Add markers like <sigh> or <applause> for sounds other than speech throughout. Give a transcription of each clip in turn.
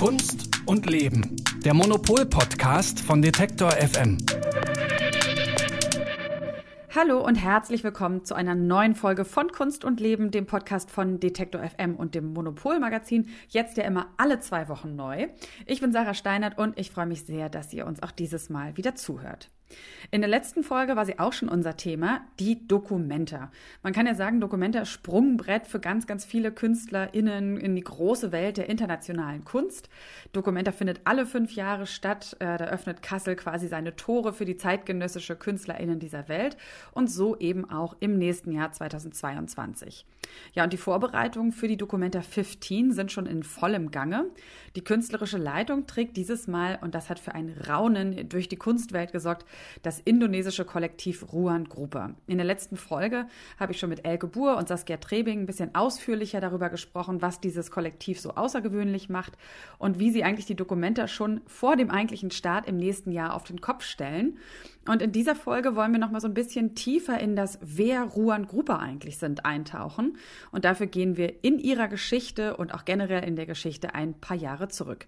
Kunst und Leben. Der Monopol-Podcast von Detektor FM. Hallo und herzlich willkommen zu einer neuen Folge von Kunst und Leben, dem Podcast von Detektor FM und dem Monopol Magazin. Jetzt ja immer alle zwei Wochen neu. Ich bin Sarah Steinert und ich freue mich sehr, dass ihr uns auch dieses Mal wieder zuhört. In der letzten Folge war sie auch schon unser Thema, die Dokumenta. Man kann ja sagen, Dokumenta Sprungbrett für ganz, ganz viele KünstlerInnen in die große Welt der internationalen Kunst. Dokumenta findet alle fünf Jahre statt. Äh, da öffnet Kassel quasi seine Tore für die zeitgenössische KünstlerInnen dieser Welt und so eben auch im nächsten Jahr 2022. Ja, und die Vorbereitungen für die Dokumenta 15 sind schon in vollem Gange. Die künstlerische Leitung trägt dieses Mal, und das hat für ein Raunen durch die Kunstwelt gesorgt, das indonesische Kollektiv Ruan Gruppe. In der letzten Folge habe ich schon mit Elke Buhr und Saskia Trebing ein bisschen ausführlicher darüber gesprochen, was dieses Kollektiv so außergewöhnlich macht und wie sie eigentlich die Dokumente schon vor dem eigentlichen Start im nächsten Jahr auf den Kopf stellen. Und in dieser Folge wollen wir noch mal so ein bisschen tiefer in das Wer Ruan Gruppe eigentlich sind eintauchen. Und dafür gehen wir in ihrer Geschichte und auch generell in der Geschichte ein paar Jahre zurück.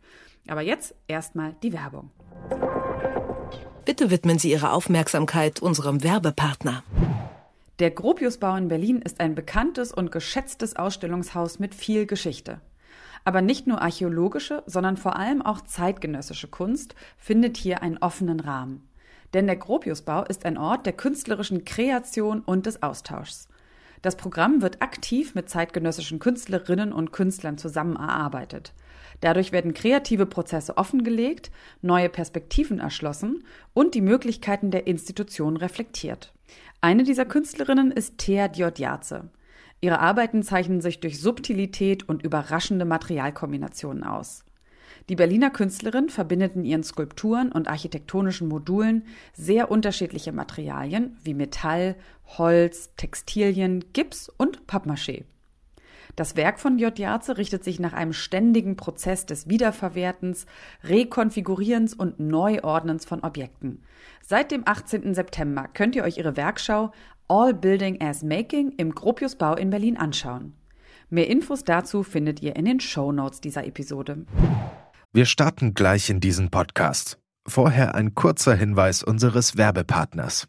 Aber jetzt erstmal die Werbung. Bitte widmen Sie Ihre Aufmerksamkeit unserem Werbepartner. Der Gropiusbau in Berlin ist ein bekanntes und geschätztes Ausstellungshaus mit viel Geschichte. Aber nicht nur archäologische, sondern vor allem auch zeitgenössische Kunst findet hier einen offenen Rahmen. Denn der Gropiusbau ist ein Ort der künstlerischen Kreation und des Austauschs. Das Programm wird aktiv mit zeitgenössischen Künstlerinnen und Künstlern zusammen erarbeitet. Dadurch werden kreative Prozesse offengelegt, neue Perspektiven erschlossen und die Möglichkeiten der Institution reflektiert. Eine dieser Künstlerinnen ist Thea Diodjaze. Ihre Arbeiten zeichnen sich durch Subtilität und überraschende Materialkombinationen aus. Die Berliner Künstlerin verbindet in ihren Skulpturen und architektonischen Modulen sehr unterschiedliche Materialien wie Metall, Holz, Textilien, Gips und Pappmaché. Das Werk von J. Jarze richtet sich nach einem ständigen Prozess des Wiederverwertens, Rekonfigurierens und Neuordnens von Objekten. Seit dem 18. September könnt ihr euch ihre Werkschau All Building as Making im Gropiusbau in Berlin anschauen. Mehr Infos dazu findet ihr in den Show Notes dieser Episode. Wir starten gleich in diesen Podcast. Vorher ein kurzer Hinweis unseres Werbepartners.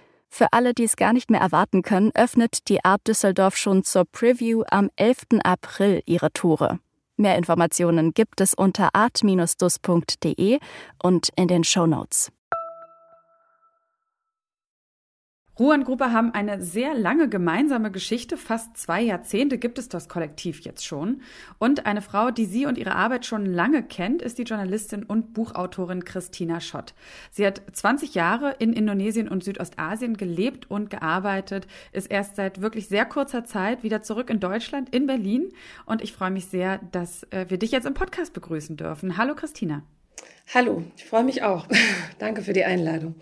Für alle, die es gar nicht mehr erwarten können, öffnet die Art Düsseldorf schon zur Preview am 11. April ihre Tore. Mehr Informationen gibt es unter art-dus.de und in den Show Notes. Ruan-Gruppe haben eine sehr lange gemeinsame Geschichte. Fast zwei Jahrzehnte gibt es das Kollektiv jetzt schon. Und eine Frau, die sie und ihre Arbeit schon lange kennt, ist die Journalistin und Buchautorin Christina Schott. Sie hat 20 Jahre in Indonesien und Südostasien gelebt und gearbeitet, ist erst seit wirklich sehr kurzer Zeit wieder zurück in Deutschland, in Berlin. Und ich freue mich sehr, dass äh, wir dich jetzt im Podcast begrüßen dürfen. Hallo Christina. Hallo, ich freue mich auch. <laughs> Danke für die Einladung.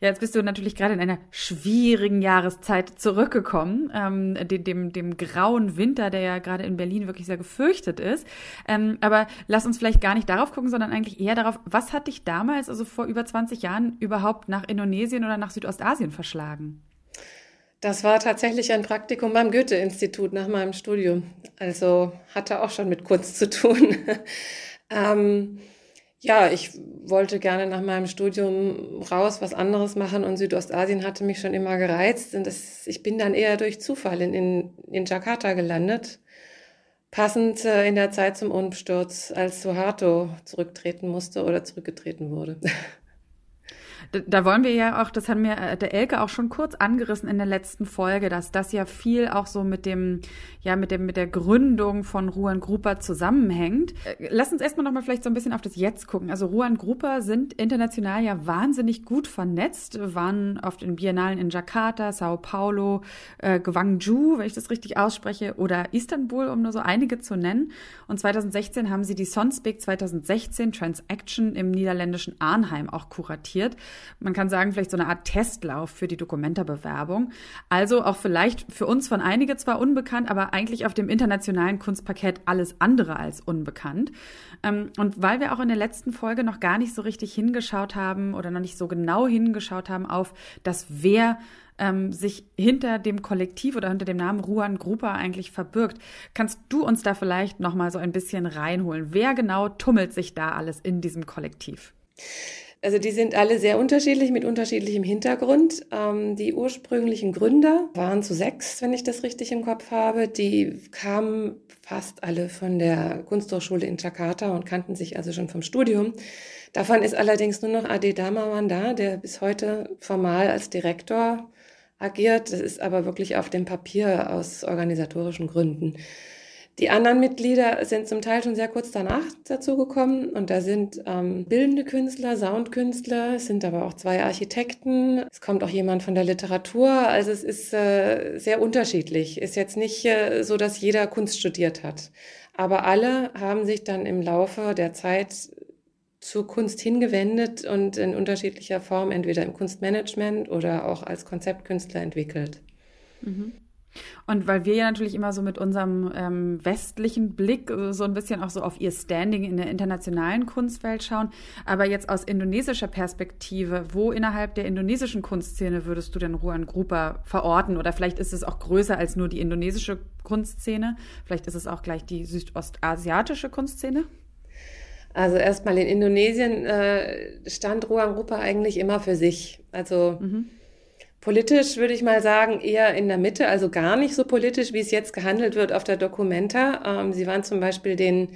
Ja, jetzt bist du natürlich gerade in einer schwierigen Jahreszeit zurückgekommen, ähm, dem, dem, dem grauen Winter, der ja gerade in Berlin wirklich sehr gefürchtet ist. Ähm, aber lass uns vielleicht gar nicht darauf gucken, sondern eigentlich eher darauf, was hat dich damals, also vor über 20 Jahren, überhaupt nach Indonesien oder nach Südostasien verschlagen? Das war tatsächlich ein Praktikum beim Goethe-Institut nach meinem Studium. Also hatte auch schon mit Kunst zu tun. <laughs> ähm, ja, ich wollte gerne nach meinem Studium raus, was anderes machen und Südostasien hatte mich schon immer gereizt. Und das, ich bin dann eher durch Zufall in, in, in Jakarta gelandet. Passend äh, in der Zeit zum Umsturz, als Suharto zurücktreten musste oder zurückgetreten wurde. <laughs> Da wollen wir ja auch, das haben wir äh, der Elke auch schon kurz angerissen in der letzten Folge, dass das ja viel auch so mit dem, ja, mit dem, mit der Gründung von Ruan Grupa zusammenhängt. Äh, lass uns erstmal nochmal vielleicht so ein bisschen auf das Jetzt gucken. Also Ruan Grupa sind international ja wahnsinnig gut vernetzt, waren oft in Biennalen in Jakarta, Sao Paulo, äh, Gwangju, wenn ich das richtig ausspreche, oder Istanbul, um nur so einige zu nennen. Und 2016 haben sie die Sonspeak 2016 Transaction im niederländischen Arnheim auch kuratiert. Man kann sagen, vielleicht so eine Art Testlauf für die Dokumenta-Bewerbung. Also auch vielleicht für uns von einige zwar unbekannt, aber eigentlich auf dem internationalen Kunstparkett alles andere als unbekannt. Ähm, und weil wir auch in der letzten Folge noch gar nicht so richtig hingeschaut haben oder noch nicht so genau hingeschaut haben auf das Wer ähm, sich hinter dem Kollektiv oder hinter dem Namen Ruan Grupa eigentlich verbirgt. Kannst du uns da vielleicht noch mal so ein bisschen reinholen? Wer genau tummelt sich da alles in diesem Kollektiv? Also die sind alle sehr unterschiedlich mit unterschiedlichem Hintergrund. Ähm, die ursprünglichen Gründer waren zu sechs, wenn ich das richtig im Kopf habe. Die kamen fast alle von der Kunsthochschule in Jakarta und kannten sich also schon vom Studium. Davon ist allerdings nur noch Ade Damawan da, der bis heute formal als Direktor agiert. Das ist aber wirklich auf dem Papier aus organisatorischen Gründen. Die anderen Mitglieder sind zum Teil schon sehr kurz danach dazugekommen und da sind ähm, bildende Künstler, Soundkünstler, es sind aber auch zwei Architekten, es kommt auch jemand von der Literatur, also es ist äh, sehr unterschiedlich. Ist jetzt nicht äh, so, dass jeder Kunst studiert hat, aber alle haben sich dann im Laufe der Zeit zur Kunst hingewendet und in unterschiedlicher Form entweder im Kunstmanagement oder auch als Konzeptkünstler entwickelt. Mhm. Und weil wir ja natürlich immer so mit unserem ähm, westlichen Blick so ein bisschen auch so auf ihr Standing in der internationalen Kunstwelt schauen, aber jetzt aus indonesischer Perspektive, wo innerhalb der indonesischen Kunstszene würdest du denn Ruan Grupa verorten? Oder vielleicht ist es auch größer als nur die indonesische Kunstszene, vielleicht ist es auch gleich die südostasiatische Kunstszene? Also erstmal in Indonesien äh, stand Ruang Rupa eigentlich immer für sich. Also mhm. Politisch würde ich mal sagen, eher in der Mitte, also gar nicht so politisch, wie es jetzt gehandelt wird auf der Documenta. Ähm, sie waren zum Beispiel den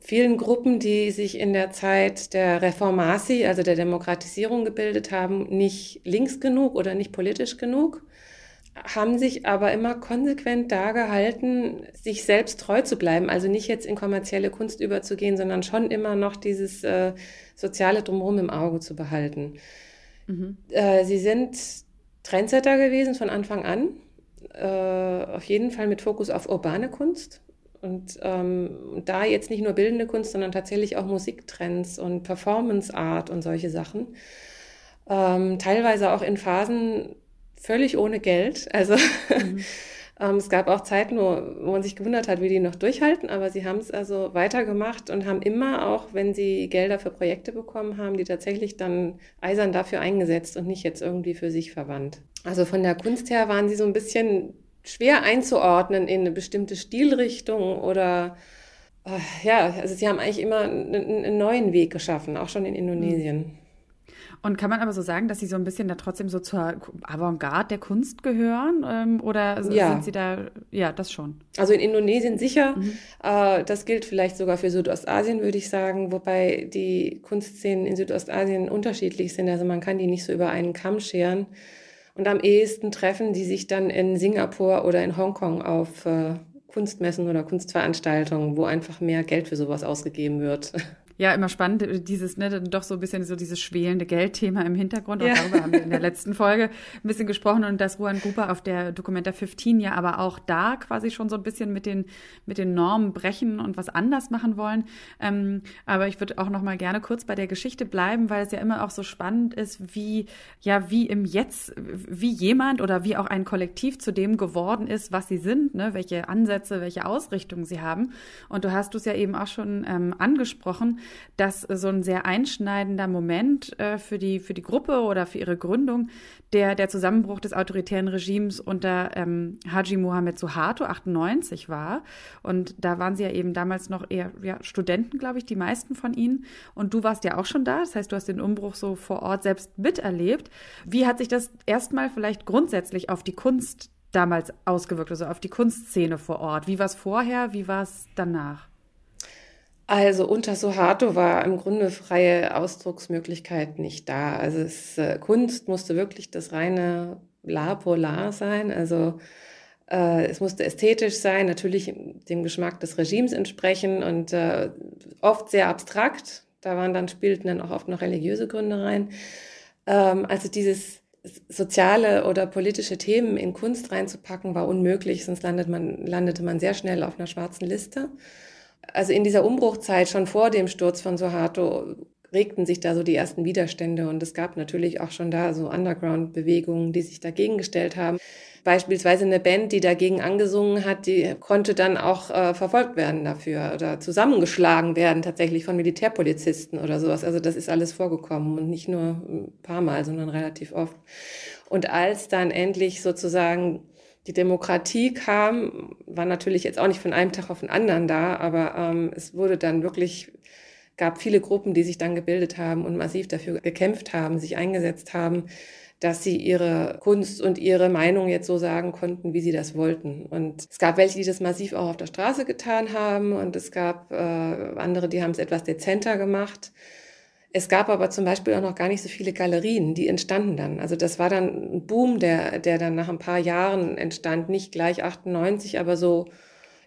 vielen Gruppen, die sich in der Zeit der Reformasi, also der Demokratisierung gebildet haben, nicht links genug oder nicht politisch genug haben sich aber immer konsequent da gehalten, sich selbst treu zu bleiben. Also nicht jetzt in kommerzielle Kunst überzugehen, sondern schon immer noch dieses äh, soziale Drumherum im Auge zu behalten. Mhm. Äh, sie sind Trendsetter gewesen von Anfang an. Äh, auf jeden Fall mit Fokus auf urbane Kunst. Und ähm, da jetzt nicht nur bildende Kunst, sondern tatsächlich auch Musiktrends und Performance Art und solche Sachen. Ähm, teilweise auch in Phasen völlig ohne Geld. Also mhm. <laughs> ähm, es gab auch Zeiten, wo, wo man sich gewundert hat, wie die noch durchhalten, aber sie haben es also weitergemacht und haben immer auch, wenn sie Gelder für Projekte bekommen haben, die tatsächlich dann eisern dafür eingesetzt und nicht jetzt irgendwie für sich verwandt. Also von der Kunst her waren sie so ein bisschen schwer einzuordnen in eine bestimmte Stilrichtung oder äh, ja, also sie haben eigentlich immer einen, einen, neuen Weg geschaffen, auch schon in Indonesien. Mhm. Und kann man aber so sagen, dass sie so ein bisschen da trotzdem so zur Avantgarde der Kunst gehören? Ähm, oder ja. sind sie da, ja, das schon? Also in Indonesien sicher. Mhm. Äh, das gilt vielleicht sogar für Südostasien, würde ich sagen, wobei die Kunstszenen in Südostasien unterschiedlich sind. Also man kann die nicht so über einen Kamm scheren. Und am ehesten treffen die sich dann in Singapur oder in Hongkong auf äh, Kunstmessen oder Kunstveranstaltungen, wo einfach mehr Geld für sowas ausgegeben wird. <laughs> Ja, immer spannend, äh, dieses, ne, doch so ein bisschen so dieses schwelende Geldthema im Hintergrund. Und ja. darüber haben wir in der <laughs> letzten Folge ein bisschen gesprochen und dass Ruan Grupa auf der Documenta 15 ja aber auch da quasi schon so ein bisschen mit den, mit den Normen brechen und was anders machen wollen. Ähm, aber ich würde auch noch mal gerne kurz bei der Geschichte bleiben, weil es ja immer auch so spannend ist, wie, ja, wie im Jetzt, wie jemand oder wie auch ein Kollektiv zu dem geworden ist, was sie sind, ne, welche Ansätze, welche Ausrichtungen sie haben. Und du hast es ja eben auch schon ähm, angesprochen, dass so ein sehr einschneidender Moment äh, für, die, für die Gruppe oder für ihre Gründung der, der Zusammenbruch des autoritären Regimes unter ähm, Haji Mohammed Suharto 98 war. Und da waren sie ja eben damals noch eher ja, Studenten, glaube ich, die meisten von ihnen. Und du warst ja auch schon da. Das heißt, du hast den Umbruch so vor Ort selbst miterlebt. Wie hat sich das erstmal vielleicht grundsätzlich auf die Kunst damals ausgewirkt, also auf die Kunstszene vor Ort? Wie war es vorher? Wie war es danach? Also unter Suharto war im Grunde freie Ausdrucksmöglichkeit nicht da. Also es, äh, Kunst musste wirklich das reine La Polar sein. Also äh, es musste ästhetisch sein, natürlich dem Geschmack des Regimes entsprechen und äh, oft sehr abstrakt. Da waren dann, spielten dann auch oft noch religiöse Gründe rein. Ähm, also dieses soziale oder politische Themen in Kunst reinzupacken, war unmöglich, sonst landet man, landete man sehr schnell auf einer schwarzen Liste. Also in dieser Umbruchzeit, schon vor dem Sturz von Suharto, regten sich da so die ersten Widerstände und es gab natürlich auch schon da so Underground-Bewegungen, die sich dagegen gestellt haben. Beispielsweise eine Band, die dagegen angesungen hat, die konnte dann auch äh, verfolgt werden dafür oder zusammengeschlagen werden tatsächlich von Militärpolizisten oder sowas. Also das ist alles vorgekommen und nicht nur ein paar Mal, sondern relativ oft. Und als dann endlich sozusagen die Demokratie kam, war natürlich jetzt auch nicht von einem Tag auf den anderen da, aber ähm, es wurde dann wirklich gab viele Gruppen, die sich dann gebildet haben und massiv dafür gekämpft haben, sich eingesetzt haben, dass sie ihre Kunst und ihre Meinung jetzt so sagen konnten, wie sie das wollten. Und es gab welche, die das massiv auch auf der Straße getan haben und es gab äh, andere, die haben es etwas dezenter gemacht. Es gab aber zum Beispiel auch noch gar nicht so viele Galerien, die entstanden dann. Also das war dann ein Boom, der, der dann nach ein paar Jahren entstand, nicht gleich 98, aber so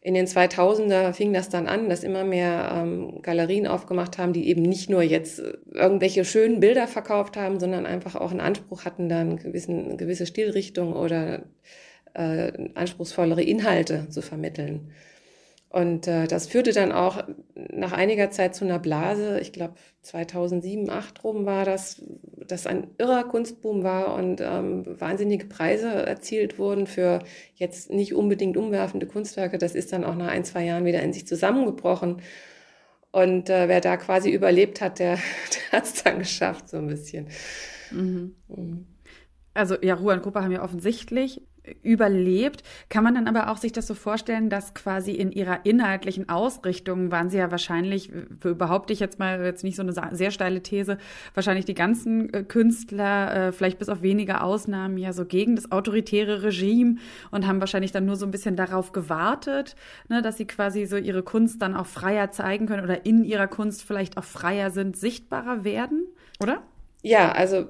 in den 2000er fing das dann an, dass immer mehr ähm, Galerien aufgemacht haben, die eben nicht nur jetzt äh, irgendwelche schönen Bilder verkauft haben, sondern einfach auch einen Anspruch hatten, dann gewissen, gewisse Stilrichtung oder äh, anspruchsvollere Inhalte zu vermitteln. Und äh, das führte dann auch nach einiger Zeit zu einer Blase. Ich glaube, 2007, 2008 rum war das, dass ein irrer Kunstboom war und ähm, wahnsinnige Preise erzielt wurden für jetzt nicht unbedingt umwerfende Kunstwerke. Das ist dann auch nach ein, zwei Jahren wieder in sich zusammengebrochen. Und äh, wer da quasi überlebt hat, der, <laughs> der hat es dann geschafft, so ein bisschen. Mhm. Mhm. Also ja, Ruhe Gruppe haben ja offensichtlich überlebt. Kann man dann aber auch sich das so vorstellen, dass quasi in ihrer inhaltlichen Ausrichtung waren sie ja wahrscheinlich, behaupte ich jetzt mal, jetzt nicht so eine sehr steile These, wahrscheinlich die ganzen äh, Künstler, äh, vielleicht bis auf wenige Ausnahmen, ja so gegen das autoritäre Regime und haben wahrscheinlich dann nur so ein bisschen darauf gewartet, ne, dass sie quasi so ihre Kunst dann auch freier zeigen können oder in ihrer Kunst vielleicht auch freier sind, sichtbarer werden, oder? Ja, also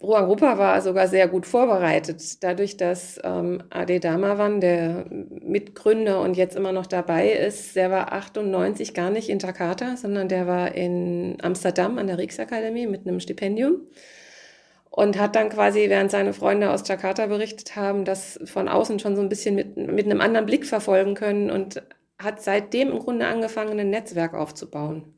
Ruang Rupa war sogar sehr gut vorbereitet, dadurch, dass ähm, Ade Damawan, der Mitgründer und jetzt immer noch dabei ist, der war 98 gar nicht in Jakarta, sondern der war in Amsterdam an der Rijksakademie mit einem Stipendium und hat dann quasi, während seine Freunde aus Jakarta berichtet haben, das von außen schon so ein bisschen mit, mit einem anderen Blick verfolgen können und hat seitdem im Grunde angefangen, ein Netzwerk aufzubauen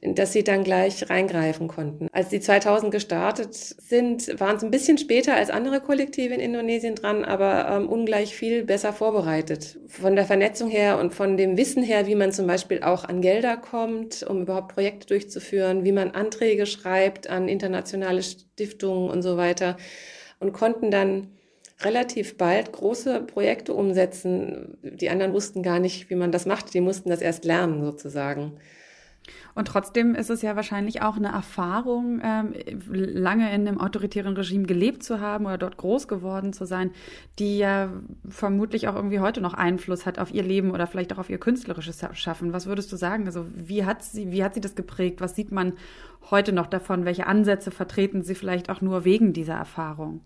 dass sie dann gleich reingreifen konnten. Als die 2000 gestartet sind, waren es ein bisschen später als andere Kollektive in Indonesien dran, aber ähm, ungleich viel besser vorbereitet. Von der Vernetzung her und von dem Wissen her, wie man zum Beispiel auch an Gelder kommt, um überhaupt Projekte durchzuführen, wie man Anträge schreibt an internationale Stiftungen und so weiter und konnten dann relativ bald große Projekte umsetzen. Die anderen wussten gar nicht, wie man das macht. Die mussten das erst lernen sozusagen. Und trotzdem ist es ja wahrscheinlich auch eine Erfahrung, ähm, lange in einem autoritären Regime gelebt zu haben oder dort groß geworden zu sein, die ja vermutlich auch irgendwie heute noch Einfluss hat auf ihr Leben oder vielleicht auch auf ihr künstlerisches Schaffen. Was würdest du sagen? Also wie hat sie, wie hat sie das geprägt? Was sieht man heute noch davon? Welche Ansätze vertreten sie vielleicht auch nur wegen dieser Erfahrung?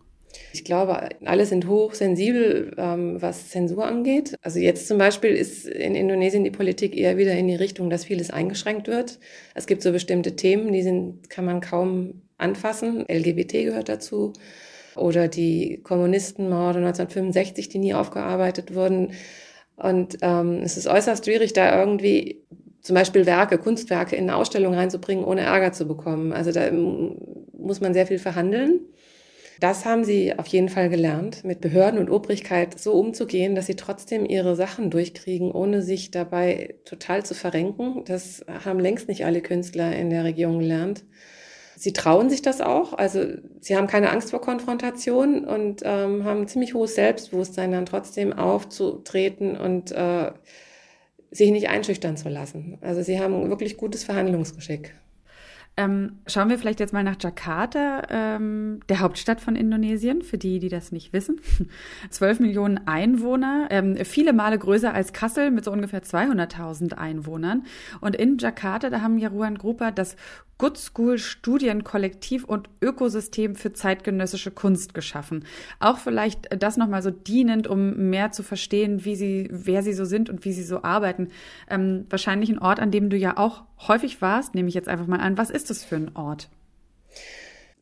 Ich glaube, alle sind hochsensibel, ähm, was Zensur angeht. Also jetzt zum Beispiel ist in Indonesien die Politik eher wieder in die Richtung, dass vieles eingeschränkt wird. Es gibt so bestimmte Themen, die sind, kann man kaum anfassen. LGBT gehört dazu. Oder die Kommunistenmorde 1965, die nie aufgearbeitet wurden. Und ähm, es ist äußerst schwierig, da irgendwie zum Beispiel Werke, Kunstwerke in eine Ausstellung reinzubringen, ohne Ärger zu bekommen. Also da muss man sehr viel verhandeln. Das haben sie auf jeden Fall gelernt, mit Behörden und Obrigkeit so umzugehen, dass sie trotzdem ihre Sachen durchkriegen, ohne sich dabei total zu verrenken. Das haben längst nicht alle Künstler in der Region gelernt. Sie trauen sich das auch, also sie haben keine Angst vor Konfrontation und ähm, haben ziemlich hohes Selbstbewusstsein, dann trotzdem aufzutreten und äh, sich nicht einschüchtern zu lassen. Also sie haben wirklich gutes Verhandlungsgeschick. Ähm, schauen wir vielleicht jetzt mal nach Jakarta, ähm, der Hauptstadt von Indonesien, für die, die das nicht wissen. <laughs> 12 Millionen Einwohner, ähm, viele Male größer als Kassel mit so ungefähr 200.000 Einwohnern. Und in Jakarta, da haben Jaruan Grupa das Good School Studienkollektiv und Ökosystem für zeitgenössische Kunst geschaffen. Auch vielleicht das nochmal so dienend, um mehr zu verstehen, wie sie, wer sie so sind und wie sie so arbeiten. Ähm, wahrscheinlich ein Ort, an dem du ja auch häufig warst, nehme ich jetzt einfach mal an. Was ist das für ein Ort?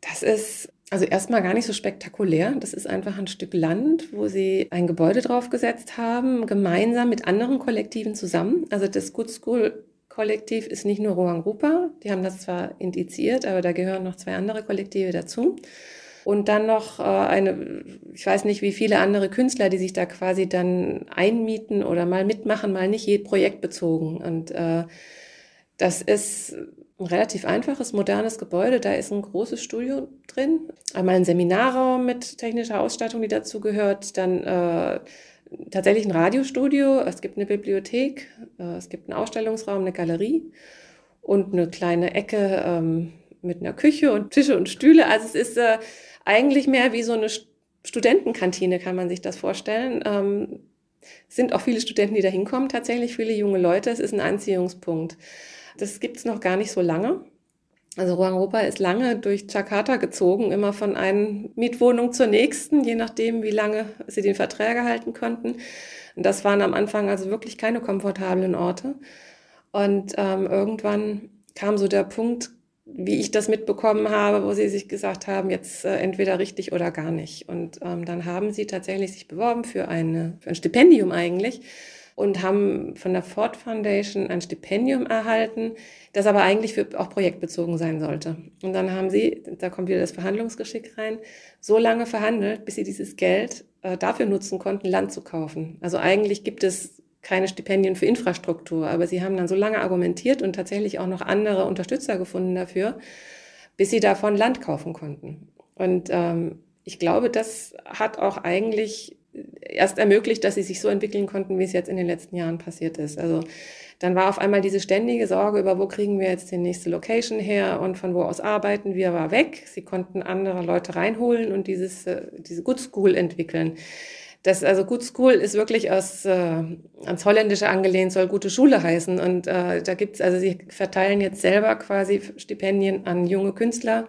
Das ist also erstmal gar nicht so spektakulär. Das ist einfach ein Stück Land, wo sie ein Gebäude draufgesetzt haben, gemeinsam mit anderen Kollektiven zusammen. Also das Good School Kollektiv ist nicht nur Rohan Rupa, die haben das zwar indiziert, aber da gehören noch zwei andere Kollektive dazu. Und dann noch äh, eine, ich weiß nicht, wie viele andere Künstler, die sich da quasi dann einmieten oder mal mitmachen, mal nicht, je projektbezogen. Und äh, das ist ein relativ einfaches, modernes Gebäude. Da ist ein großes Studio drin, einmal ein Seminarraum mit technischer Ausstattung, die dazu gehört, dann äh, tatsächlich ein Radiostudio, es gibt eine Bibliothek, äh, es gibt einen Ausstellungsraum, eine Galerie und eine kleine Ecke ähm, mit einer Küche und Tische und Stühle. Also es ist äh, eigentlich mehr wie so eine Studentenkantine, kann man sich das vorstellen. Ähm, es sind auch viele Studenten, die da hinkommen, tatsächlich viele junge Leute. Es ist ein Anziehungspunkt. Das gibt es noch gar nicht so lange. Also Ruang ist lange durch Jakarta gezogen, immer von einer Mietwohnung zur nächsten, je nachdem, wie lange sie den Verträge halten konnten. Und das waren am Anfang also wirklich keine komfortablen Orte. Und ähm, irgendwann kam so der Punkt, wie ich das mitbekommen habe, wo sie sich gesagt haben, jetzt äh, entweder richtig oder gar nicht. Und ähm, dann haben sie tatsächlich sich beworben für, eine, für ein Stipendium eigentlich und haben von der Ford Foundation ein Stipendium erhalten, das aber eigentlich für auch projektbezogen sein sollte. Und dann haben sie, da kommt wieder das Verhandlungsgeschick rein, so lange verhandelt, bis sie dieses Geld äh, dafür nutzen konnten, Land zu kaufen. Also eigentlich gibt es keine Stipendien für Infrastruktur, aber sie haben dann so lange argumentiert und tatsächlich auch noch andere Unterstützer gefunden dafür, bis sie davon Land kaufen konnten. Und ähm, ich glaube, das hat auch eigentlich erst ermöglicht, dass sie sich so entwickeln konnten, wie es jetzt in den letzten Jahren passiert ist. Also dann war auf einmal diese ständige Sorge über, wo kriegen wir jetzt die nächste Location her und von wo aus arbeiten wir, war weg. Sie konnten andere Leute reinholen und dieses, äh, diese Good School entwickeln. Das, also Good School ist wirklich aus, äh, ans Holländische angelehnt, soll gute Schule heißen. Und äh, da gibt's also sie verteilen jetzt selber quasi Stipendien an junge Künstler,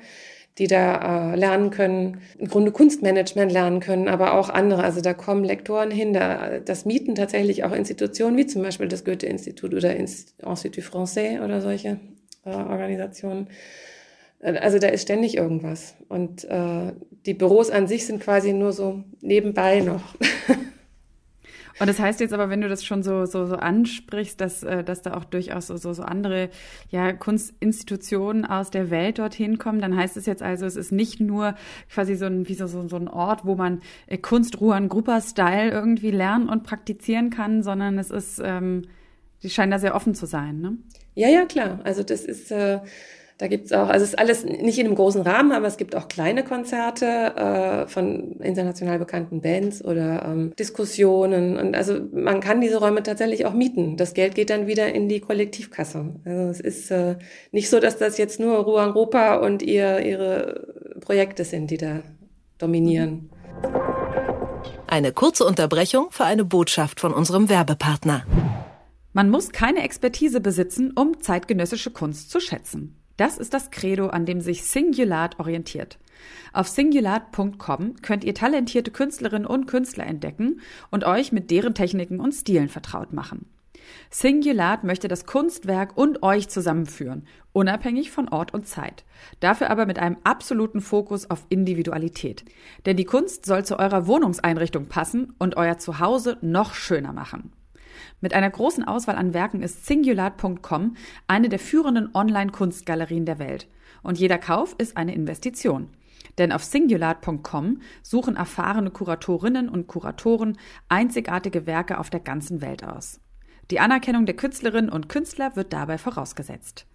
die da äh, lernen können, im Grunde Kunstmanagement lernen können, aber auch andere. Also da kommen Lektoren hin, da, das mieten tatsächlich auch Institutionen wie zum Beispiel das Goethe-Institut oder Institut Français oder solche äh, Organisationen. Äh, also da ist ständig irgendwas. Und äh, die Büros an sich sind quasi nur so nebenbei noch. <laughs> Und das heißt jetzt aber, wenn du das schon so, so, so ansprichst, dass, äh, dass da auch durchaus so, so, so andere ja, Kunstinstitutionen aus der Welt dorthin kommen, dann heißt es jetzt also, es ist nicht nur quasi so ein, wie so, so, so ein Ort, wo man äh, Kunst Ruan Grupper-Style irgendwie lernen und praktizieren kann, sondern es ist, ähm, die scheinen da sehr offen zu sein, ne? Ja, ja, klar. Also das ist äh, da gibt's auch, also es ist alles nicht in einem großen Rahmen, aber es gibt auch kleine Konzerte äh, von international bekannten Bands oder ähm, Diskussionen. Und also man kann diese Räume tatsächlich auch mieten. Das Geld geht dann wieder in die Kollektivkasse. Also es ist äh, nicht so, dass das jetzt nur Ruhe Europa und ihr, ihre Projekte sind, die da dominieren. Eine kurze Unterbrechung für eine Botschaft von unserem Werbepartner. Man muss keine Expertise besitzen, um zeitgenössische Kunst zu schätzen. Das ist das Credo, an dem sich Singulat orientiert. Auf singulat.com könnt ihr talentierte Künstlerinnen und Künstler entdecken und euch mit deren Techniken und Stilen vertraut machen. Singulat möchte das Kunstwerk und euch zusammenführen, unabhängig von Ort und Zeit. Dafür aber mit einem absoluten Fokus auf Individualität. Denn die Kunst soll zu eurer Wohnungseinrichtung passen und euer Zuhause noch schöner machen. Mit einer großen Auswahl an Werken ist Singulat.com eine der führenden Online-Kunstgalerien der Welt. Und jeder Kauf ist eine Investition. Denn auf Singulat.com suchen erfahrene Kuratorinnen und Kuratoren einzigartige Werke auf der ganzen Welt aus. Die Anerkennung der Künstlerinnen und Künstler wird dabei vorausgesetzt.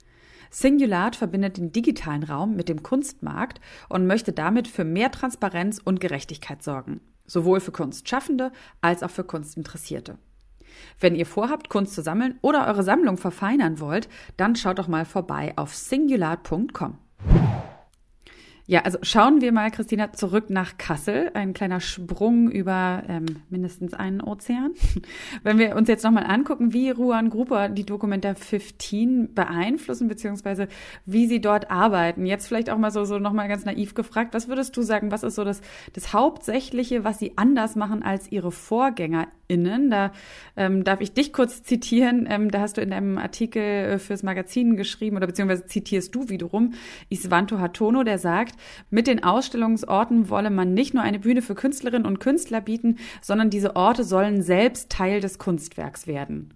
Singulat verbindet den digitalen Raum mit dem Kunstmarkt und möchte damit für mehr Transparenz und Gerechtigkeit sorgen, sowohl für Kunstschaffende als auch für Kunstinteressierte. Wenn ihr vorhabt, Kunst zu sammeln oder eure Sammlung verfeinern wollt, dann schaut doch mal vorbei auf singular.com. Ja, also schauen wir mal, Christina, zurück nach Kassel. Ein kleiner Sprung über ähm, mindestens einen Ozean. <laughs> Wenn wir uns jetzt nochmal angucken, wie Ruan Gruber die Dokumenta 15 beeinflussen, beziehungsweise wie sie dort arbeiten. Jetzt vielleicht auch mal so, so nochmal ganz naiv gefragt, was würdest du sagen, was ist so das, das Hauptsächliche, was sie anders machen als ihre VorgängerInnen? Da ähm, darf ich dich kurz zitieren. Ähm, da hast du in deinem Artikel äh, fürs Magazin geschrieben, oder beziehungsweise zitierst du wiederum Isvanto Hatono, der sagt, mit den Ausstellungsorten wolle man nicht nur eine Bühne für Künstlerinnen und Künstler bieten, sondern diese Orte sollen selbst Teil des Kunstwerks werden.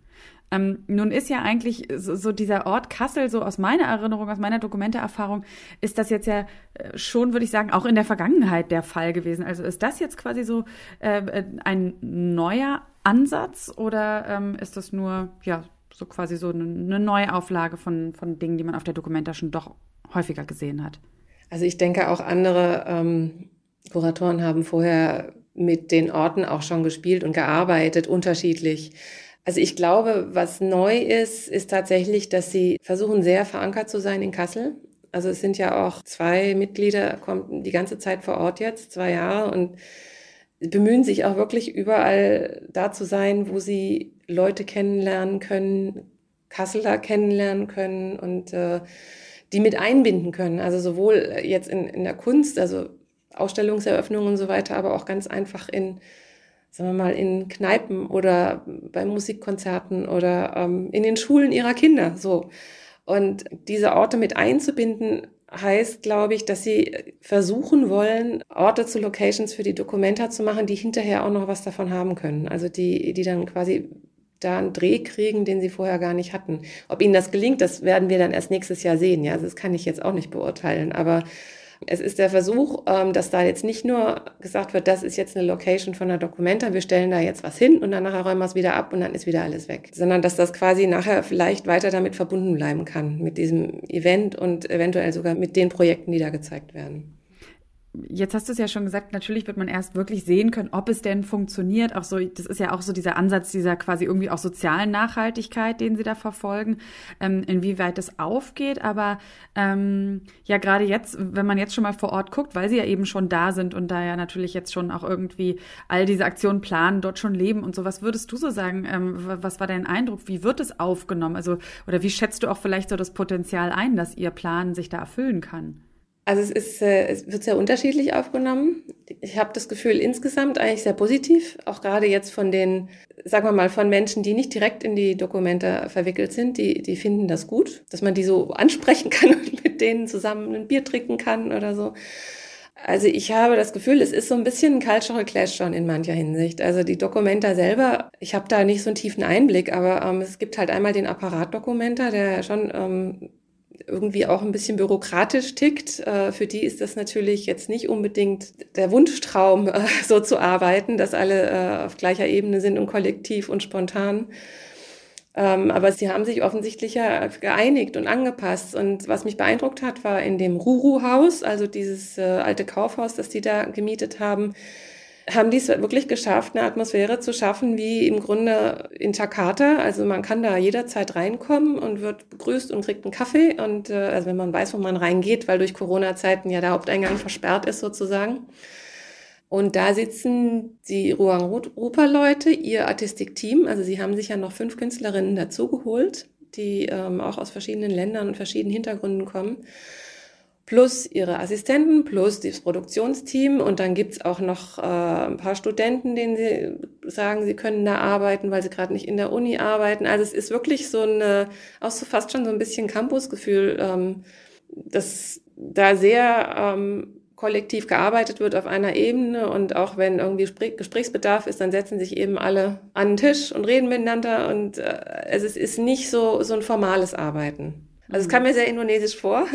Ähm, nun ist ja eigentlich so, so, dieser Ort Kassel, so aus meiner Erinnerung, aus meiner Dokumenteerfahrung, ist das jetzt ja äh, schon, würde ich sagen, auch in der Vergangenheit der Fall gewesen. Also ist das jetzt quasi so äh, ein neuer Ansatz oder ähm, ist das nur, ja, so quasi so eine, eine Neuauflage von, von Dingen, die man auf der Dokumenta schon doch häufiger gesehen hat? Also ich denke, auch andere ähm, Kuratoren haben vorher mit den Orten auch schon gespielt und gearbeitet, unterschiedlich. Also ich glaube, was neu ist, ist tatsächlich, dass sie versuchen, sehr verankert zu sein in Kassel. Also es sind ja auch zwei Mitglieder, kommen die ganze Zeit vor Ort jetzt, zwei Jahre und bemühen sich auch wirklich überall da zu sein, wo sie Leute kennenlernen können, Kasseler kennenlernen können und äh, die mit einbinden können. Also sowohl jetzt in, in der Kunst, also Ausstellungseröffnungen und so weiter, aber auch ganz einfach in, sagen wir mal, in Kneipen oder bei Musikkonzerten oder ähm, in den Schulen ihrer Kinder. So. Und diese Orte mit einzubinden, heißt, glaube ich, dass sie versuchen wollen, Orte zu Locations für die Dokumenta zu machen, die hinterher auch noch was davon haben können. Also die, die dann quasi da einen Dreh kriegen, den sie vorher gar nicht hatten. Ob ihnen das gelingt, das werden wir dann erst nächstes Jahr sehen. Ja, also das kann ich jetzt auch nicht beurteilen. Aber es ist der Versuch, ähm, dass da jetzt nicht nur gesagt wird, das ist jetzt eine Location von einer Dokumenta, wir stellen da jetzt was hin und dann nachher räumen wir es wieder ab und dann ist wieder alles weg. Sondern dass das quasi nachher vielleicht weiter damit verbunden bleiben kann, mit diesem Event und eventuell sogar mit den Projekten, die da gezeigt werden. Jetzt hast du es ja schon gesagt, natürlich wird man erst wirklich sehen können, ob es denn funktioniert. Auch so, das ist ja auch so dieser Ansatz dieser quasi irgendwie auch sozialen Nachhaltigkeit, den sie da verfolgen, ähm, inwieweit das aufgeht. Aber ähm, ja, gerade jetzt, wenn man jetzt schon mal vor Ort guckt, weil sie ja eben schon da sind und da ja natürlich jetzt schon auch irgendwie all diese Aktionen planen, dort schon leben und so, was würdest du so sagen? Ähm, was war dein Eindruck? Wie wird es aufgenommen? Also, oder wie schätzt du auch vielleicht so das Potenzial ein, dass ihr Plan sich da erfüllen kann? Also es, ist, äh, es wird sehr unterschiedlich aufgenommen. Ich habe das Gefühl insgesamt eigentlich sehr positiv, auch gerade jetzt von den, sagen wir mal, von Menschen, die nicht direkt in die Dokumente verwickelt sind, die, die finden das gut, dass man die so ansprechen <laughs> kann und mit denen zusammen ein Bier trinken kann oder so. Also ich habe das Gefühl, es ist so ein bisschen ein Cultural Clash schon in mancher Hinsicht. Also die Dokumenta selber, ich habe da nicht so einen tiefen Einblick, aber ähm, es gibt halt einmal den Apparat Dokumenta, der schon ähm, irgendwie auch ein bisschen bürokratisch tickt. Äh, für die ist das natürlich jetzt nicht unbedingt der Wunschtraum, äh, <laughs> so zu arbeiten, dass alle äh, auf gleicher Ebene sind und kollektiv und spontan. Ähm, aber sie haben sich offensichtlich ja geeinigt und angepasst. Und was mich beeindruckt hat, war in dem Ruru-Haus, also dieses alte Kaufhaus, das die da gemietet haben, haben die es wirklich geschafft, eine Atmosphäre zu schaffen wie im Grunde in Jakarta. Also man kann da jederzeit reinkommen und wird begrüßt und kriegt einen Kaffee. Und äh, also wenn man weiß, wo man reingeht, weil durch Corona-Zeiten ja der Haupteingang versperrt ist sozusagen. Und da sitzen die Ruang Rupa-Leute, ihr Artistikteam. Also sie haben sich ja noch fünf Künstlerinnen dazugeholt, die ähm, auch aus verschiedenen Ländern und verschiedenen Hintergründen kommen plus ihre Assistenten, plus das Produktionsteam und dann gibt's auch noch äh, ein paar Studenten, denen sie sagen, sie können da arbeiten, weil sie gerade nicht in der Uni arbeiten. Also es ist wirklich so eine, auch so fast schon so ein bisschen Campusgefühl, ähm, dass da sehr ähm, kollektiv gearbeitet wird auf einer Ebene und auch wenn irgendwie Gesprächsbedarf ist, dann setzen sich eben alle an den Tisch und reden miteinander und äh, also es ist nicht so, so ein formales Arbeiten. Also es kam mir sehr indonesisch vor.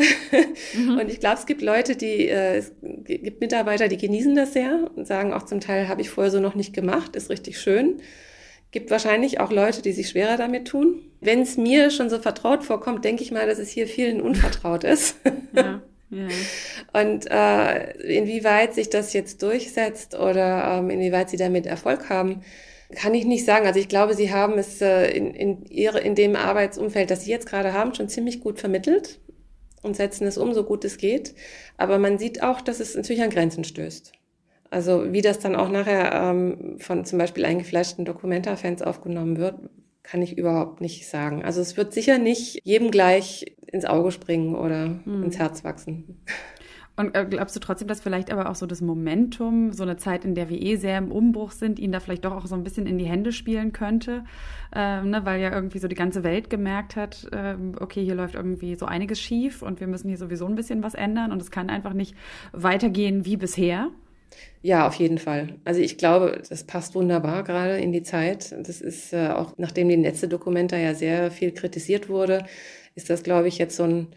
Mhm. Und ich glaube, es gibt Leute, die, äh, es gibt Mitarbeiter, die genießen das sehr und sagen auch zum Teil, habe ich vorher so noch nicht gemacht, ist richtig schön. Gibt wahrscheinlich auch Leute, die sich schwerer damit tun. Wenn es mir schon so vertraut vorkommt, denke ich mal, dass es hier vielen unvertraut ist. Ja. <laughs> Ja. Und äh, inwieweit sich das jetzt durchsetzt oder ähm, inwieweit sie damit Erfolg haben, Kann ich nicht sagen. Also ich glaube, Sie haben es äh, in, in, ihre, in dem Arbeitsumfeld, das Sie jetzt gerade haben, schon ziemlich gut vermittelt und setzen es um, so gut es geht. Aber man sieht auch, dass es natürlich an Grenzen stößt. Also wie das dann auch nachher ähm, von zum Beispiel eingefleischten Dokumenta-Fans aufgenommen wird, kann ich überhaupt nicht sagen. Also es wird sicher nicht jedem gleich ins Auge springen oder hm. ins Herz wachsen. Und äh, glaubst du trotzdem, dass vielleicht aber auch so das Momentum, so eine Zeit, in der wir eh sehr im Umbruch sind, ihn da vielleicht doch auch so ein bisschen in die Hände spielen könnte? Äh, ne, weil ja irgendwie so die ganze Welt gemerkt hat, äh, okay, hier läuft irgendwie so einiges schief und wir müssen hier sowieso ein bisschen was ändern und es kann einfach nicht weitergehen wie bisher. Ja, auf jeden Fall. Also ich glaube, das passt wunderbar gerade in die Zeit. Das ist äh, auch, nachdem die letzte Dokumenta ja sehr viel kritisiert wurde, ist das, glaube ich, jetzt so ein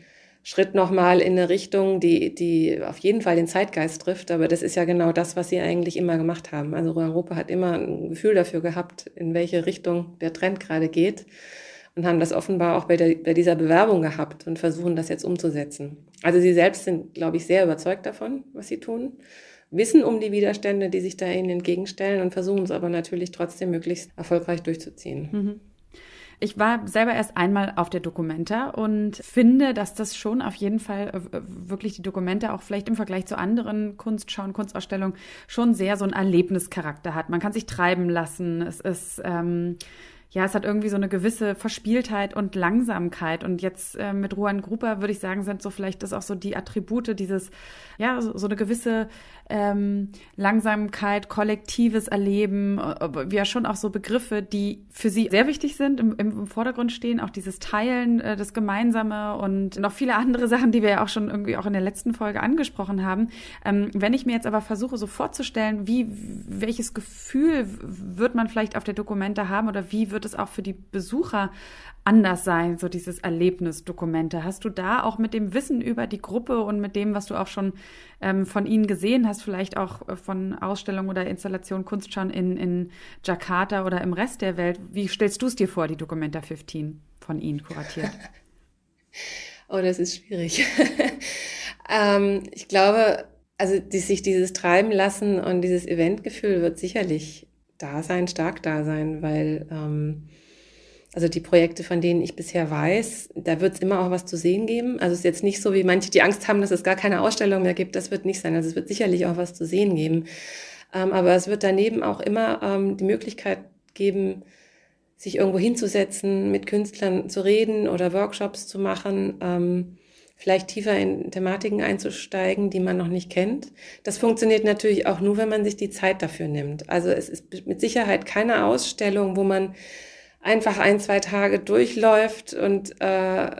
Schritt nochmal in eine Richtung, die, die auf jeden Fall den Zeitgeist trifft. Aber das ist ja genau das, was sie eigentlich immer gemacht haben. Also Europa hat immer ein Gefühl dafür gehabt, in welche Richtung der Trend gerade geht und haben das offenbar auch bei, der, bei dieser Bewerbung gehabt und versuchen das jetzt umzusetzen. Also sie selbst sind, glaube ich, sehr überzeugt davon, was sie tun, wissen um die Widerstände, die sich da ihnen entgegenstellen und versuchen es aber natürlich trotzdem möglichst erfolgreich durchzuziehen. Mhm. Ich war selber erst einmal auf der Documenta und finde, dass das schon auf jeden Fall äh, wirklich die Dokumente auch vielleicht im Vergleich zu anderen Kunstschauen, Kunstausstellungen schon sehr so einen Erlebnischarakter hat. Man kann sich treiben lassen. Es ist ähm, ja, es hat irgendwie so eine gewisse Verspieltheit und Langsamkeit. Und jetzt äh, mit Ruan Gruber würde ich sagen, sind so vielleicht das auch so die Attribute dieses, ja, so, so eine gewisse ähm, Langsamkeit, kollektives Erleben, ja schon auch so Begriffe, die für sie sehr wichtig sind, im, im Vordergrund stehen, auch dieses Teilen, äh, das Gemeinsame und noch viele andere <laughs> Sachen, die wir ja auch schon irgendwie auch in der letzten Folge angesprochen haben. Ähm, wenn ich mir jetzt aber versuche, so vorzustellen, wie, welches Gefühl wird man vielleicht auf der Dokumente haben oder wie wird es auch für die Besucher anders sein, so dieses Erlebnisdokumente. Hast du da auch mit dem Wissen über die Gruppe und mit dem, was du auch schon ähm, von ihnen gesehen hast, vielleicht auch äh, von Ausstellungen oder Installationen Kunstschauen in, in Jakarta oder im Rest der Welt, wie stellst du es dir vor, die Documenta 15 von ihnen kuratiert? <laughs> oh, das ist schwierig. <laughs> ähm, ich glaube, also die, sich dieses Treiben lassen und dieses Eventgefühl wird sicherlich da sein, stark da sein, weil ähm, also die Projekte, von denen ich bisher weiß, da wird es immer auch was zu sehen geben. Also es ist jetzt nicht so, wie manche, die Angst haben, dass es gar keine Ausstellung mehr gibt. Das wird nicht sein. Also es wird sicherlich auch was zu sehen geben. Ähm, aber es wird daneben auch immer ähm, die Möglichkeit geben, sich irgendwo hinzusetzen, mit Künstlern zu reden oder Workshops zu machen, ähm, vielleicht tiefer in Thematiken einzusteigen, die man noch nicht kennt. Das funktioniert natürlich auch nur, wenn man sich die Zeit dafür nimmt. Also es ist mit Sicherheit keine Ausstellung, wo man einfach ein, zwei Tage durchläuft und äh,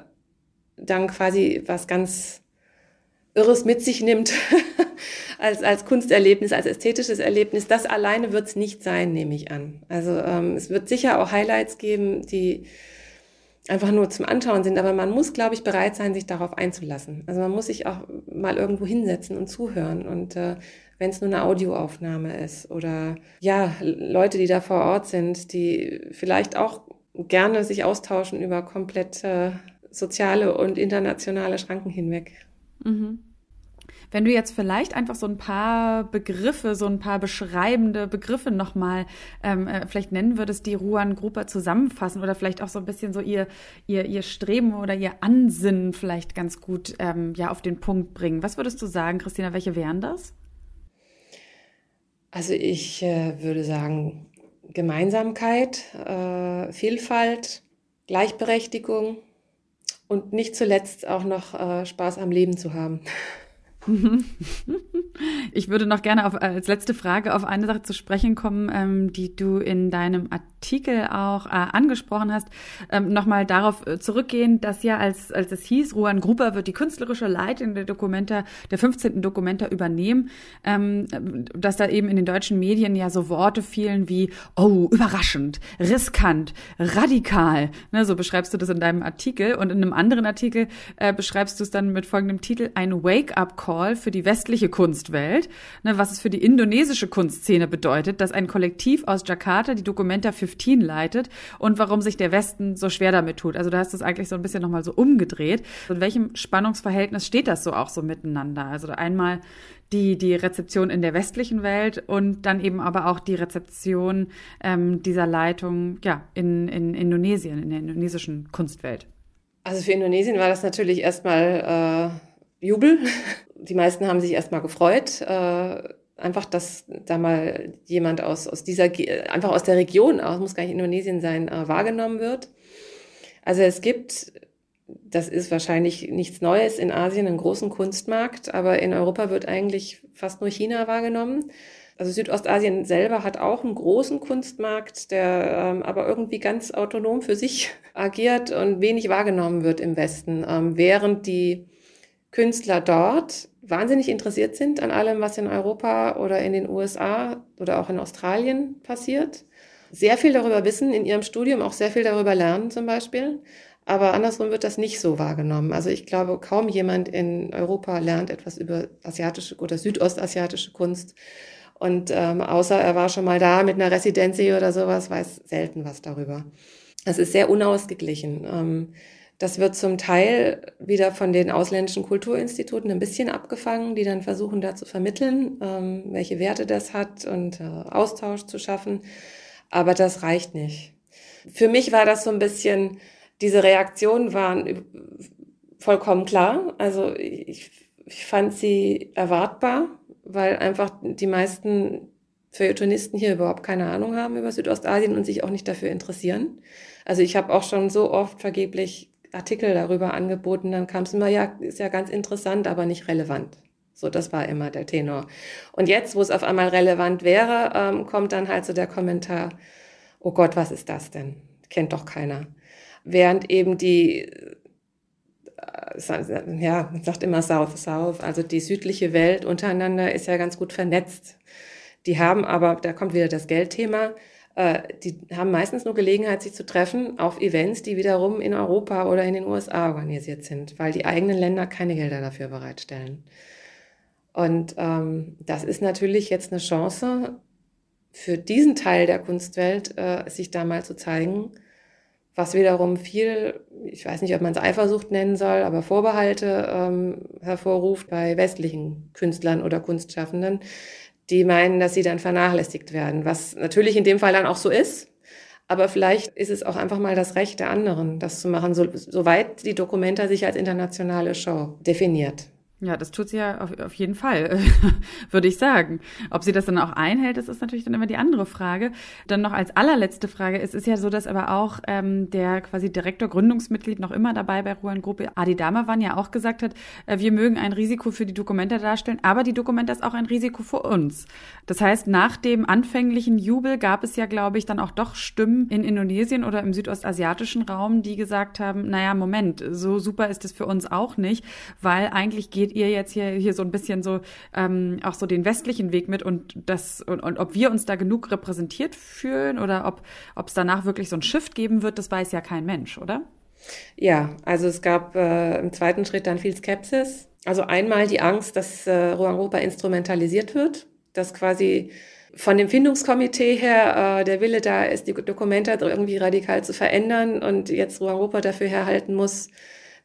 dann quasi was ganz Irres mit sich nimmt <laughs> als, als Kunsterlebnis, als ästhetisches Erlebnis. Das alleine wird es nicht sein, nehme ich an. Also ähm, es wird sicher auch Highlights geben, die einfach nur zum Anschauen sind, aber man muss, glaube ich, bereit sein, sich darauf einzulassen. Also man muss sich auch mal irgendwo hinsetzen und zuhören und äh, wenn es nur eine Audioaufnahme ist oder ja, Leute, die da vor Ort sind, die vielleicht auch gerne sich austauschen über komplett äh, soziale und internationale Schranken hinweg. Mhm. Wenn du jetzt vielleicht einfach so ein paar Begriffe, so ein paar beschreibende Begriffe nochmal ähm, äh, vielleicht nennen würdest, die Ruan Gruppe zusammenfassen oder vielleicht auch so ein bisschen so ihr, ihr, ihr Streben oder ihr Ansinnen vielleicht ganz gut ähm, ja, auf den Punkt bringen. Was würdest du sagen, Christina, welche wären das? Also ich äh, würde sagen Gemeinsamkeit, äh, Vielfalt, Gleichberechtigung und nicht zuletzt auch noch äh, Spaß am Leben zu haben. <laughs> Ich würde noch gerne auf, als letzte Frage auf eine Sache zu sprechen kommen, ähm, die du in deinem Artikel auch äh, angesprochen hast. Ähm, Nochmal darauf äh, zurückgehen, dass ja, als, als es hieß, Ruan Gruber wird die künstlerische Leitung der Dokumenta, der 15. Dokumenta übernehmen, ähm, dass da eben in den deutschen Medien ja so Worte fielen wie, oh, überraschend, riskant, radikal. Ne, so beschreibst du das in deinem Artikel. Und in einem anderen Artikel äh, beschreibst du es dann mit folgendem Titel, ein Wake-up-Call für die westliche Kunstwelt, ne, was es für die indonesische Kunstszene bedeutet, dass ein Kollektiv aus Jakarta die Documenta 15 leitet und warum sich der Westen so schwer damit tut. Also da hast du es eigentlich so ein bisschen nochmal so umgedreht. In welchem Spannungsverhältnis steht das so auch so miteinander? Also einmal die, die Rezeption in der westlichen Welt und dann eben aber auch die Rezeption ähm, dieser Leitung ja, in, in Indonesien, in der indonesischen Kunstwelt? Also für Indonesien war das natürlich erstmal äh, Jubel. Die meisten haben sich erstmal gefreut. Äh, einfach, dass da mal jemand aus, aus dieser, einfach aus der Region, aus, muss gar nicht Indonesien sein, äh, wahrgenommen wird. Also es gibt, das ist wahrscheinlich nichts Neues in Asien, einen großen Kunstmarkt, aber in Europa wird eigentlich fast nur China wahrgenommen. Also Südostasien selber hat auch einen großen Kunstmarkt, der ähm, aber irgendwie ganz autonom für sich <laughs> agiert und wenig wahrgenommen wird im Westen, ähm, während die Künstler dort wahnsinnig interessiert sind an allem, was in Europa oder in den USA oder auch in Australien passiert. Sehr viel darüber wissen in ihrem Studium, auch sehr viel darüber lernen zum Beispiel. Aber andersrum wird das nicht so wahrgenommen. Also ich glaube, kaum jemand in Europa lernt etwas über asiatische oder südostasiatische Kunst. Und ähm, außer er war schon mal da mit einer Residency oder sowas, weiß selten was darüber. Es ist sehr unausgeglichen. Ähm, das wird zum Teil wieder von den ausländischen Kulturinstituten ein bisschen abgefangen, die dann versuchen, da zu vermitteln, ähm, welche Werte das hat und äh, Austausch zu schaffen. Aber das reicht nicht. Für mich war das so ein bisschen, diese Reaktionen waren vollkommen klar. Also ich, ich fand sie erwartbar, weil einfach die meisten Feuilletonisten hier überhaupt keine Ahnung haben über Südostasien und sich auch nicht dafür interessieren. Also ich habe auch schon so oft vergeblich Artikel darüber angeboten, dann kam es immer, ja, ist ja ganz interessant, aber nicht relevant. So, das war immer der Tenor. Und jetzt, wo es auf einmal relevant wäre, ähm, kommt dann halt so der Kommentar, oh Gott, was ist das denn? Kennt doch keiner. Während eben die, äh, ja, man sagt immer South, South, also die südliche Welt untereinander ist ja ganz gut vernetzt. Die haben aber, da kommt wieder das Geldthema, die haben meistens nur Gelegenheit, sich zu treffen auf Events, die wiederum in Europa oder in den USA organisiert sind, weil die eigenen Länder keine Gelder dafür bereitstellen. Und ähm, das ist natürlich jetzt eine Chance für diesen Teil der Kunstwelt, äh, sich da mal zu zeigen, was wiederum viel, ich weiß nicht, ob man es Eifersucht nennen soll, aber Vorbehalte ähm, hervorruft bei westlichen Künstlern oder Kunstschaffenden, die meinen, dass sie dann vernachlässigt werden, was natürlich in dem Fall dann auch so ist. Aber vielleicht ist es auch einfach mal das Recht der anderen, das zu machen, so, soweit die Dokumenta sich als internationale Show definiert. Ja, das tut sie ja auf, auf jeden Fall, <laughs> würde ich sagen. Ob sie das dann auch einhält, das ist natürlich dann immer die andere Frage. Dann noch als allerletzte Frage, es ist ja so, dass aber auch ähm, der quasi Direktor, Gründungsmitglied noch immer dabei bei Ruan Gruppe, Adi Damawan ja auch gesagt hat, äh, wir mögen ein Risiko für die Dokumente darstellen, aber die Dokumente ist auch ein Risiko für uns. Das heißt, nach dem anfänglichen Jubel gab es ja, glaube ich, dann auch doch Stimmen in Indonesien oder im südostasiatischen Raum, die gesagt haben, naja, Moment, so super ist es für uns auch nicht, weil eigentlich geht geht ihr jetzt hier, hier so ein bisschen so ähm, auch so den westlichen Weg mit und das und, und ob wir uns da genug repräsentiert fühlen oder ob es danach wirklich so ein Shift geben wird, das weiß ja kein Mensch, oder? Ja, also es gab äh, im zweiten Schritt dann viel Skepsis. Also einmal die Angst, dass äh, Europa instrumentalisiert wird, dass quasi von dem Findungskomitee her äh, der Wille da ist, die Dokumente irgendwie radikal zu verändern und jetzt Europa dafür herhalten muss,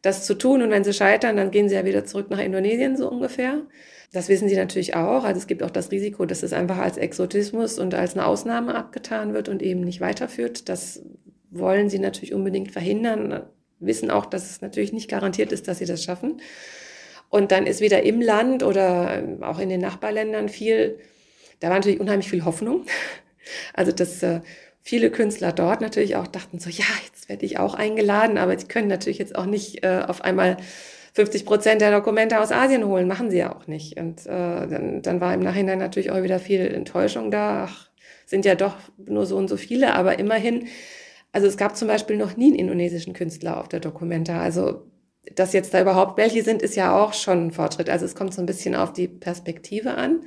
das zu tun. Und wenn sie scheitern, dann gehen sie ja wieder zurück nach Indonesien, so ungefähr. Das wissen sie natürlich auch. Also es gibt auch das Risiko, dass es einfach als Exotismus und als eine Ausnahme abgetan wird und eben nicht weiterführt. Das wollen sie natürlich unbedingt verhindern, wissen auch, dass es natürlich nicht garantiert ist, dass sie das schaffen. Und dann ist wieder im Land oder auch in den Nachbarländern viel, da war natürlich unheimlich viel Hoffnung. <laughs> Also das äh, viele Künstler dort natürlich auch dachten so, ja, jetzt werde ich auch eingeladen, aber sie können natürlich jetzt auch nicht äh, auf einmal 50 Prozent der Dokumente aus Asien holen, machen sie ja auch nicht. Und äh, dann, dann war im Nachhinein natürlich auch wieder viel Enttäuschung da. Ach, sind ja doch nur so und so viele, aber immerhin, also es gab zum Beispiel noch nie einen indonesischen Künstler auf der Dokumenta. Also dass jetzt da überhaupt welche sind, ist ja auch schon ein Fortschritt. Also es kommt so ein bisschen auf die Perspektive an.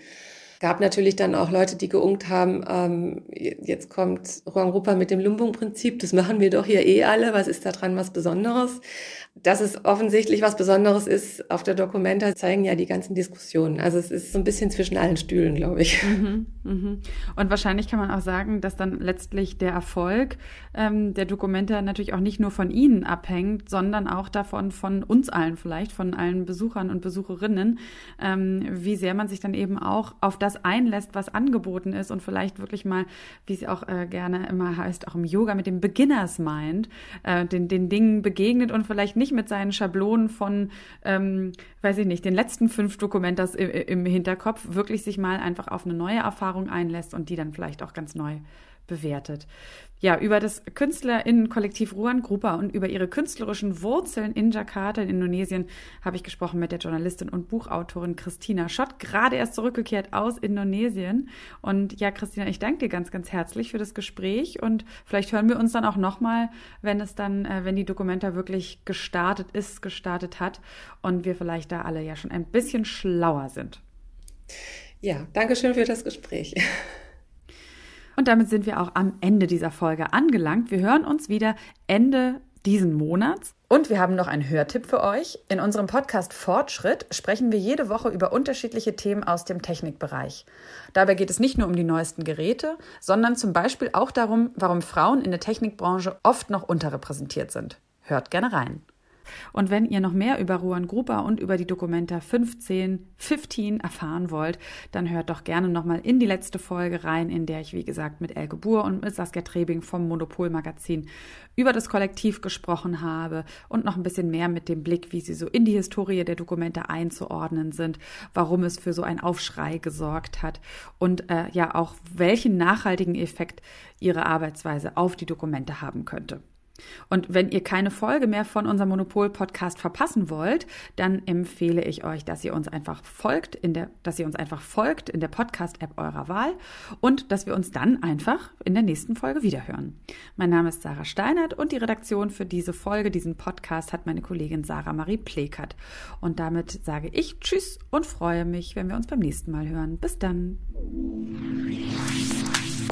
Gab natürlich dann auch Leute, die geungt haben, ähm, jetzt kommt Juan Rupa mit dem Lumbung-Prinzip, das machen wir doch hier eh alle, was ist da dran was Besonderes? Dass es offensichtlich was Besonderes ist, auf der Dokumenta zeigen ja die ganzen Diskussionen. Also es ist so ein bisschen zwischen allen Stühlen, glaube ich. Mhm, Mhm. Und wahrscheinlich kann man auch sagen, dass dann letztlich der Erfolg ähm, der Dokumente natürlich auch nicht nur von Ihnen abhängt, sondern auch davon von uns allen vielleicht, von allen Besuchern und Besucherinnen, ähm, wie sehr man sich dann eben auch auf das einlässt, was angeboten ist und vielleicht wirklich mal, wie es auch äh, gerne immer heißt, auch im Yoga mit dem Beginners Mind, äh, den, den Dingen begegnet und vielleicht nicht mit seinen Schablonen von, ähm, weiß ich nicht, den letzten fünf Dokumentas im, im Hinterkopf, wirklich sich mal einfach auf eine neue Erfahrung einlässt und die dann vielleicht auch ganz neu bewertet. Ja, über das KünstlerInnen-Kollektiv Ruan Grupa und über ihre künstlerischen Wurzeln in Jakarta in Indonesien habe ich gesprochen mit der Journalistin und Buchautorin Christina Schott, gerade erst zurückgekehrt aus Indonesien. Und ja, Christina, ich danke dir ganz, ganz herzlich für das Gespräch und vielleicht hören wir uns dann auch nochmal, wenn es dann, äh, wenn die Dokumenta wirklich gestartet ist, gestartet hat und wir vielleicht da alle ja schon ein bisschen schlauer sind. Ja, danke schön für das Gespräch. Und damit sind wir auch am Ende dieser Folge angelangt. Wir hören uns wieder Ende diesen Monats. Und wir haben noch einen Hörtipp für euch. In unserem Podcast Fortschritt sprechen wir jede Woche über unterschiedliche Themen aus dem Technikbereich. Dabei geht es nicht nur um die neuesten Geräte, sondern zum Beispiel auch darum, warum Frauen in der Technikbranche oft noch unterrepräsentiert sind. Hört gerne rein. Und wenn ihr noch mehr über Ruan Gruber und über die Dokumenta 15, 15 erfahren wollt, dann hört doch gerne nochmal in die letzte Folge rein, in der ich, wie gesagt, mit Elke Buhr und mit Saskia Trebing vom Monopol Magazin über das Kollektiv gesprochen habe und noch ein bisschen mehr mit dem Blick, wie sie so in die Historie der Dokumente einzuordnen sind, warum es für so einen Aufschrei gesorgt hat und äh, ja auch welchen nachhaltigen Effekt ihre Arbeitsweise auf die Dokumente haben könnte. Und wenn ihr keine Folge mehr von unserem Monopol-Podcast verpassen wollt, dann empfehle ich euch, dass ihr uns einfach folgt in der, dass ihr uns einfach folgt in der Podcast-App eurer Wahl und dass wir uns dann einfach in der nächsten Folge wiederhören. Mein Name ist Sarah Steinert und die Redaktion für diese Folge, diesen Podcast hat meine Kollegin Sarah Marie Plekert. Und damit sage ich Tschüss und freue mich, wenn wir uns beim nächsten Mal hören. Bis dann.